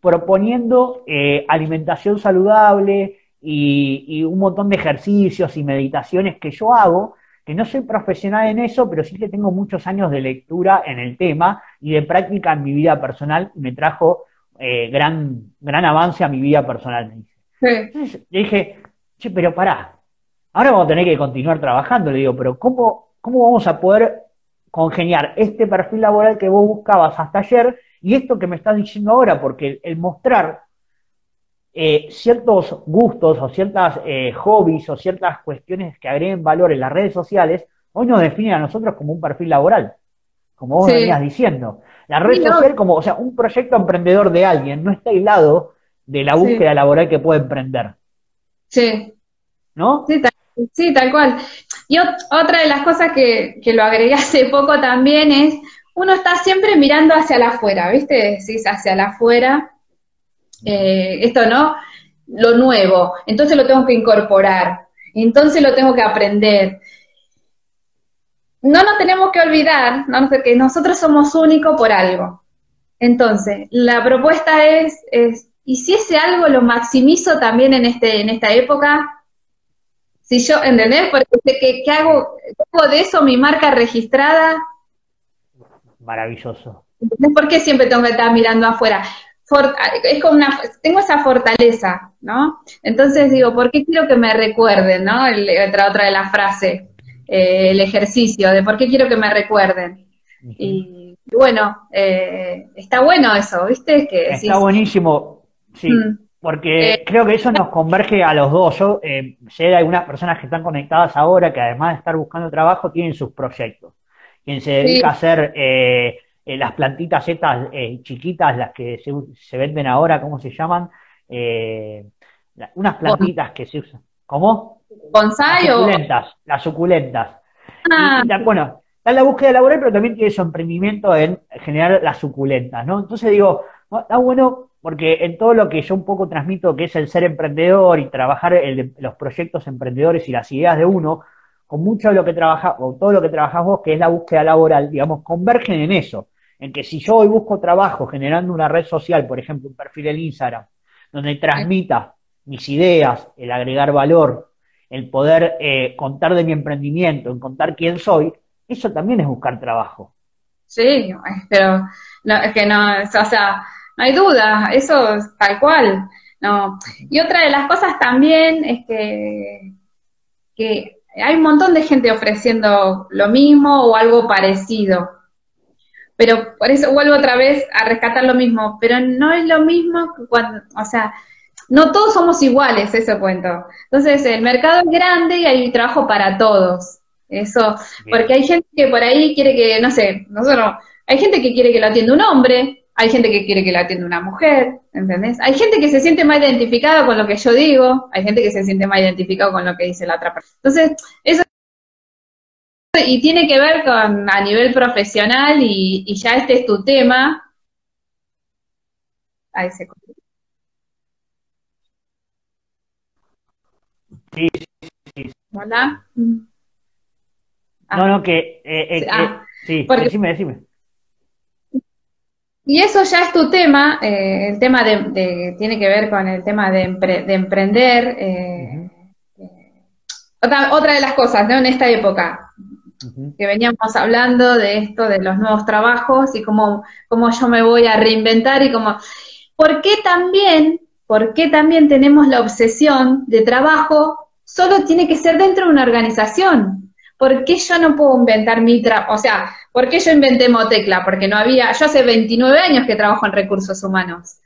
S1: proponiendo eh, alimentación saludable y, y, un montón de ejercicios y meditaciones que yo hago, que no soy profesional en eso, pero sí que tengo muchos años de lectura en el tema y de práctica en mi vida personal, y me trajo eh, gran, gran avance a mi vida personal, me dice. Entonces le dije, che, pero pará, ahora vamos a tener que continuar trabajando, le digo, pero ¿cómo, cómo vamos a poder congeniar este perfil laboral que vos buscabas hasta ayer y esto que me estás diciendo ahora? Porque el, mostrar eh, ciertos gustos o ciertas eh, hobbies o ciertas cuestiones que agreguen valor en las redes sociales, hoy nos definen a nosotros como un perfil laboral, como vos venías diciendo. La red social como, o sea, un proyecto emprendedor de alguien no está aislado de la búsqueda laboral que puede emprender.
S2: Sí.
S1: ¿No?
S2: Sí, tal, sí, tal cual. Y otra de las cosas que, que lo agregué hace poco también es, uno está siempre mirando hacia la afuera, ¿viste? Decís hacia la afuera, eh, esto no, lo nuevo, entonces lo tengo que incorporar, entonces lo tengo que aprender. No nos tenemos que olvidar ¿no? que nosotros somos únicos por algo. Entonces, la propuesta es, es, ¿y si ese algo lo maximizo también en, este, en esta época? Si yo, ¿entendés? Porque ¿qué, qué hago, hago de eso mi marca registrada?
S1: Maravilloso.
S2: ¿Por qué siempre tengo que estar mirando afuera? es como una, tengo esa fortaleza, ¿no? Entonces digo, ¿por qué quiero que me recuerden, ¿no? otra, otra de las frases, eh, el ejercicio, de por qué quiero que me recuerden. Y, bueno, eh, está bueno eso, ¿viste? Que,
S1: está buenísimo, sí. Mm. Porque eh, creo que eso nos converge a los dos. Yo sé de algunas personas que están conectadas ahora que además de estar buscando trabajo tienen sus proyectos. Quien se dedica a hacer las plantitas estas chiquitas, las que se, venden ahora, ¿cómo se llaman? Unas plantitas que se usan. ¿Cómo?
S2: ¿Bonsai
S1: las suculentas, Las suculentas. Ah. bueno, está en la búsqueda laboral, pero también tiene su emprendimiento en generar las suculentas, ¿no? Entonces digo, está bueno porque en todo lo que yo un poco transmito, que es el ser emprendedor y trabajar los proyectos emprendedores y las ideas de uno, con mucho de lo que trabaja, o todo lo que trabajas vos, que es la búsqueda laboral, digamos, convergen en eso en que si yo hoy busco trabajo generando una red social, por ejemplo, un perfil en Instagram, donde transmita mis ideas, el agregar valor, el poder eh, contar de mi emprendimiento, en contar quién soy, eso también es buscar trabajo.
S2: Sí, pero es que no, o sea, no hay duda, eso es tal cual. No. Y otra de las cosas también es que, que hay un montón de gente ofreciendo lo mismo o algo parecido. Pero por eso vuelvo otra vez a rescatar lo mismo, pero no es lo mismo cuando, o sea, no todos somos iguales, eso cuento. Entonces, el mercado es grande y hay trabajo para todos. Eso, porque hay gente que por ahí quiere que, no sé, nosotros, hay gente que quiere que lo atienda un hombre, hay gente que quiere que lo atienda una mujer, ¿entendés? Hay gente que se siente más identificada con lo que yo digo, hay gente que se siente más identificada con lo que dice la otra persona. Entonces, eso y tiene que ver con a nivel profesional y, ya este es tu tema. Ahí se
S1: Sí, sí,
S2: ¿Hola?
S1: no, no, que... Eh, eh, ah, sí, decime, decime.
S2: Y eso ya es tu tema, eh, el tema de, tiene que ver con el tema de, de emprender. otra, otra de las cosas, ¿no? En esta época, que veníamos hablando de esto, de los nuevos trabajos y cómo, cómo yo me voy a reinventar y cómo... ¿Por qué también, por qué también tenemos la obsesión de trabajo solo tiene que ser dentro de una organización? ¿Por qué yo no puedo inventar mi trabajo? O sea, ¿por qué yo inventé Motecla? Porque no había, yo hace 29 años que trabajo en recursos humanos.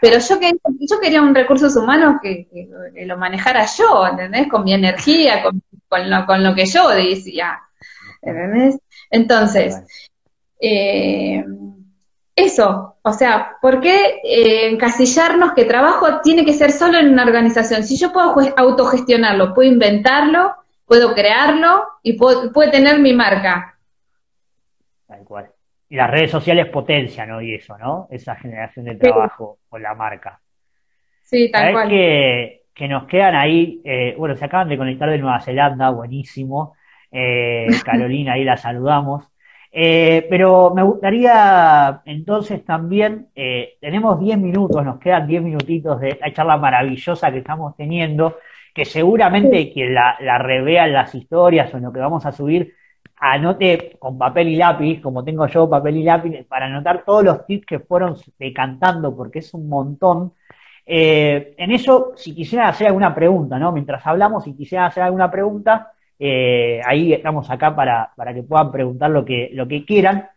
S2: Pero yo, que, yo quería un recursos humanos que, lo manejara yo, ¿entendés? Con mi energía, con, con, lo, con lo que yo decía. Entonces, eh, eso, o sea, ¿por qué eh, encasillarnos que trabajo tiene que ser solo en una organización? Si yo puedo autogestionarlo, puedo inventarlo, puedo crearlo y puedo, puede tener mi marca.
S1: Tal cual. Y las redes sociales potencian hoy eso, ¿no? Esa generación de trabajo con la marca.
S2: Sí, tal cual.
S1: Que, que nos quedan ahí, eh, bueno, se acaban de conectar de Nueva Zelanda, buenísimo. Eh, Carolina, ahí la saludamos. Eh, pero me gustaría entonces también, eh, tenemos 10 minutos, nos quedan 10 minutitos de esta charla maravillosa que estamos teniendo, que seguramente quien la, la revea en las historias o en lo que vamos a subir, anote con papel y lápiz, como tengo yo papel y lápiz, para anotar todos los tips que fueron decantando, porque es un montón. en eso, si quisiera hacer alguna pregunta, ¿no? Mientras hablamos, si quisiera hacer alguna pregunta, eh, ahí estamos acá para, para, que puedan preguntar lo que, lo que quieran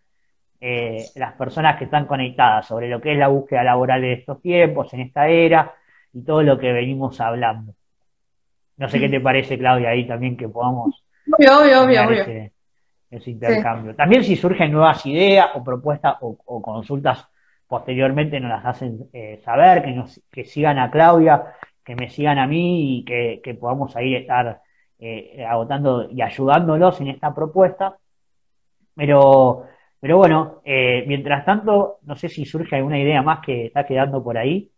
S1: eh, las personas que están conectadas sobre lo que es la búsqueda laboral de estos tiempos, en esta era y todo lo que venimos hablando. No sé qué te parece, Claudia, ahí también que podamos
S2: obvio, obvio, obvio,
S1: ese, intercambio. También si surgen nuevas ideas o propuestas o, consultas posteriormente nos las hacen eh, saber, que, nos, que sigan a Claudia, que me sigan a mí y que, que podamos ahí estar eh, agotando y ayudándolos en esta propuesta. Pero, pero bueno, eh, mientras tanto, no sé si surge alguna idea más que está quedando por ahí.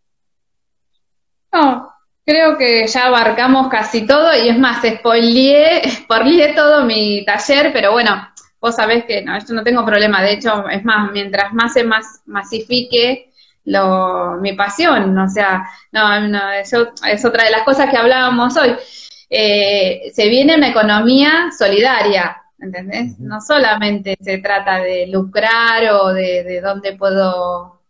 S2: No, creo que ya abarcamos casi todo y es más, spoileé, spoileé todo mi taller, pero bueno, vos sabés que no, yo no tengo problema, de hecho, es más, mientras más se más masifique mi pasión, o sea, no, eso es otra de las cosas que hablábamos hoy. Eh, se viene una economía solidaria, ¿entendés? No solamente se trata de lucrar o de, de dónde puedo,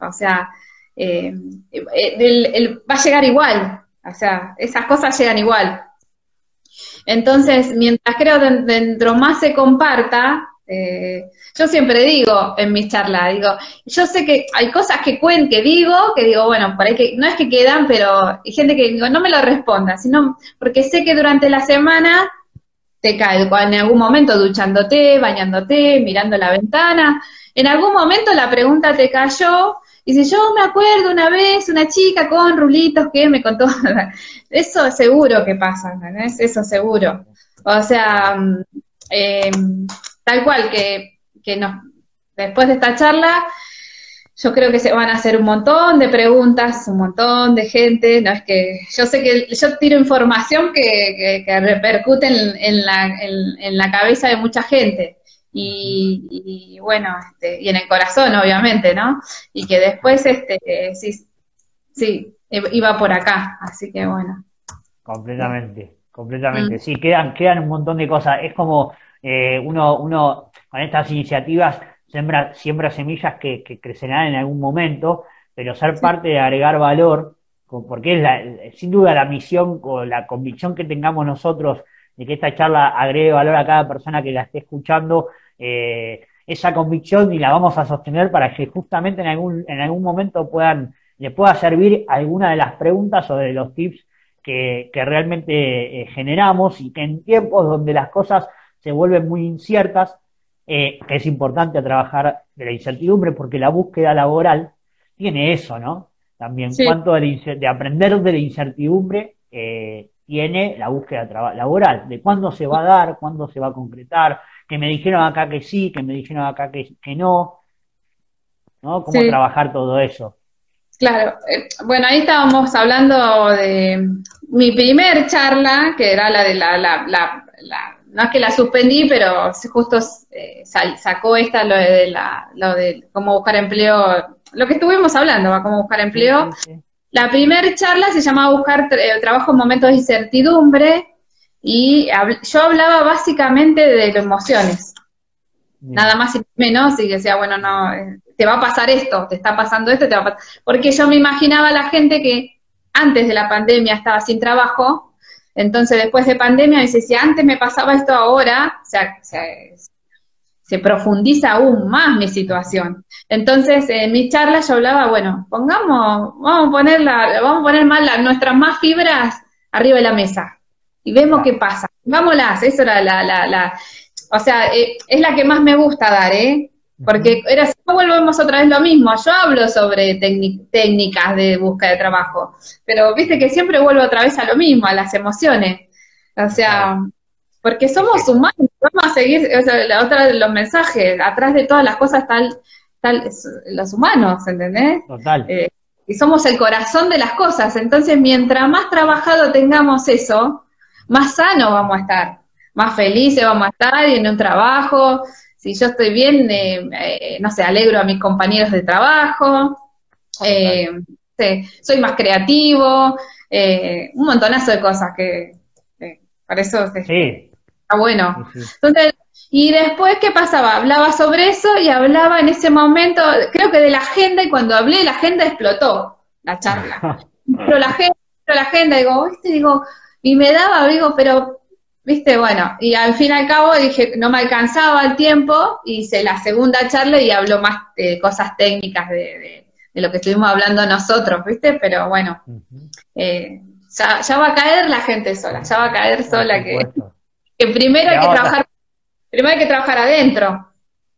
S2: o sea, eh, eh, va a llegar igual, o sea, esas cosas llegan igual. Entonces, mientras creo que dentro más se comparta, eh, yo siempre digo en mis charlas, digo, yo sé que hay cosas que cuen, que digo, que digo, bueno, por ahí que, no es que quedan, pero hay gente que digo, no me lo responda, sino porque sé que durante la semana te cae, en algún momento duchándote, bañándote, mirando la ventana, en algún momento la pregunta te cayó, y si yo me acuerdo una vez una chica con rulitos que me contó, eso seguro que pasa, ¿entendés? Eso seguro. O sea, eh, tal cual que, que nos, después de esta charla, yo creo que se van a hacer un montón de preguntas, un montón de gente, no es que yo sé que yo tiro información que, que, repercute en, la, en, la cabeza de mucha gente. Y, bueno, este, y en el corazón, obviamente, ¿no? Y que después, este, sí, sí, iba por acá, así que bueno.
S1: Completamente, completamente. Mm. Sí, quedan, quedan un montón de cosas. Es como eh, uno, uno con estas iniciativas siembra, siembra semillas que, crecerán en algún momento, pero ser parte de agregar valor, porque es sin duda la misión o la convicción que tengamos nosotros de que esta charla agregue valor a cada persona que la esté escuchando, eh, esa convicción y la vamos a sostener para que justamente en algún, en algún momento puedan, le pueda servir alguna de las preguntas o de los tips que, realmente eh, generamos y que en tiempos donde las cosas se vuelven muy inciertas, eh, que es importante trabajar de la incertidumbre porque la búsqueda laboral tiene eso, ¿no? También cuanto de, aprender de la incertidumbre eh, tiene la búsqueda laboral, de cuándo se va a dar, cuándo se va a concretar, que me dijeron acá que sí, que me dijeron acá que, que no, ¿no? Cómo trabajar todo eso.
S2: Claro, eh, bueno, ahí estábamos hablando de mi primer charla, que era la de la, la, la no es que la suspendí, pero justo eh, sacó esta lo de, la, lo de cómo buscar empleo, lo que estuvimos hablando, cómo buscar empleo. La primera charla se llamaba Buscar eh, trabajo en momentos de incertidumbre y yo hablaba básicamente de emociones, nada más y menos, y decía, bueno, no, eh, te va a pasar esto, te está pasando esto, te va a pasar. Porque yo me imaginaba a la gente que antes de la pandemia estaba sin trabajo entonces, después de pandemia, dice, si antes me pasaba esto ahora, o sea, se, profundiza aún más mi situación. Entonces, en mi charla yo hablaba, bueno, pongamos, vamos a poner, vamos a poner más nuestras más fibras arriba de la mesa y vemos qué pasa. Vámonos, eso era la, la, la o sea, eh, es la que más me gusta dar, ¿eh? Porque era, si no volvemos otra vez lo mismo, yo hablo sobre técnicas de búsqueda de trabajo, pero viste que siempre vuelvo otra vez a lo mismo, a las emociones. O sea, porque somos humanos, vamos a seguir, o sea, la otra de los mensajes, atrás de todas las cosas tal, los humanos, ¿entendés? Total. Eh, y somos el corazón de las cosas, entonces mientras más trabajado tengamos eso, más sano vamos a estar, más felices vamos a estar y en un trabajo, si yo estoy bien, eh, eh, no sé, alegro a mis compañeros de trabajo, eh, soy más creativo, un montonazo de cosas que para eso está bueno. Entonces, y después, ¿qué pasaba? Hablaba sobre eso y hablaba en ese momento, creo que de la agenda, y cuando hablé, la agenda explotó, la charla. pero la agenda, pero la agenda, digo, ¿viste? Digo, y me daba, digo, pero Viste, bueno, y al fin y al cabo dije, no me alcanzaba el tiempo, hice la segunda charla y habló más de cosas técnicas de, lo que estuvimos hablando nosotros, ¿viste? Pero bueno, eh, ya, va a caer la gente sola, ya va a caer sola, que, primero hay que trabajar, primero hay que trabajar adentro.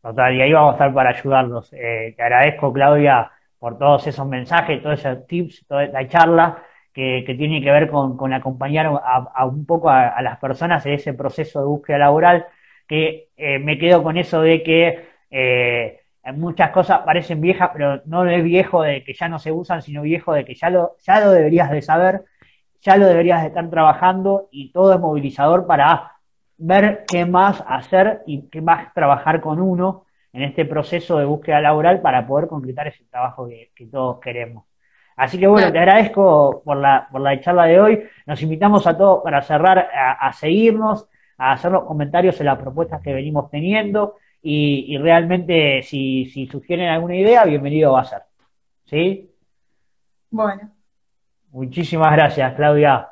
S1: Total, y ahí vamos a estar para ayudarlos. Eh, te agradezco, Claudia, por todos esos mensajes, todos esos tips, toda la charla que, tiene que ver con, acompañar a, un poco a, las personas en ese proceso de búsqueda laboral, que eh, me quedo con eso de que eh, muchas cosas parecen viejas, pero no es viejo de que ya no se usan, sino viejo de que ya lo, ya lo deberías de saber, ya lo deberías de estar trabajando y todo es movilizador para ver qué más hacer y qué más trabajar con uno en este proceso de búsqueda laboral para poder concretar ese trabajo que, todos queremos. Así que bueno, te agradezco por la, por la charla de hoy. Nos invitamos a todos para cerrar a, seguirnos, a hacer los comentarios en las propuestas que venimos teniendo y, realmente si, si sugieren alguna idea, bienvenido va a ser. ¿Sí?
S2: Bueno.
S1: Muchísimas gracias, Claudia.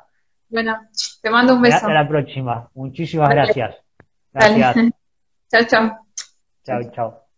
S2: Bueno, te mando un beso.
S1: Hasta la próxima. Muchísimas gracias. Gracias.
S2: chao, chao.
S1: Chao, chao.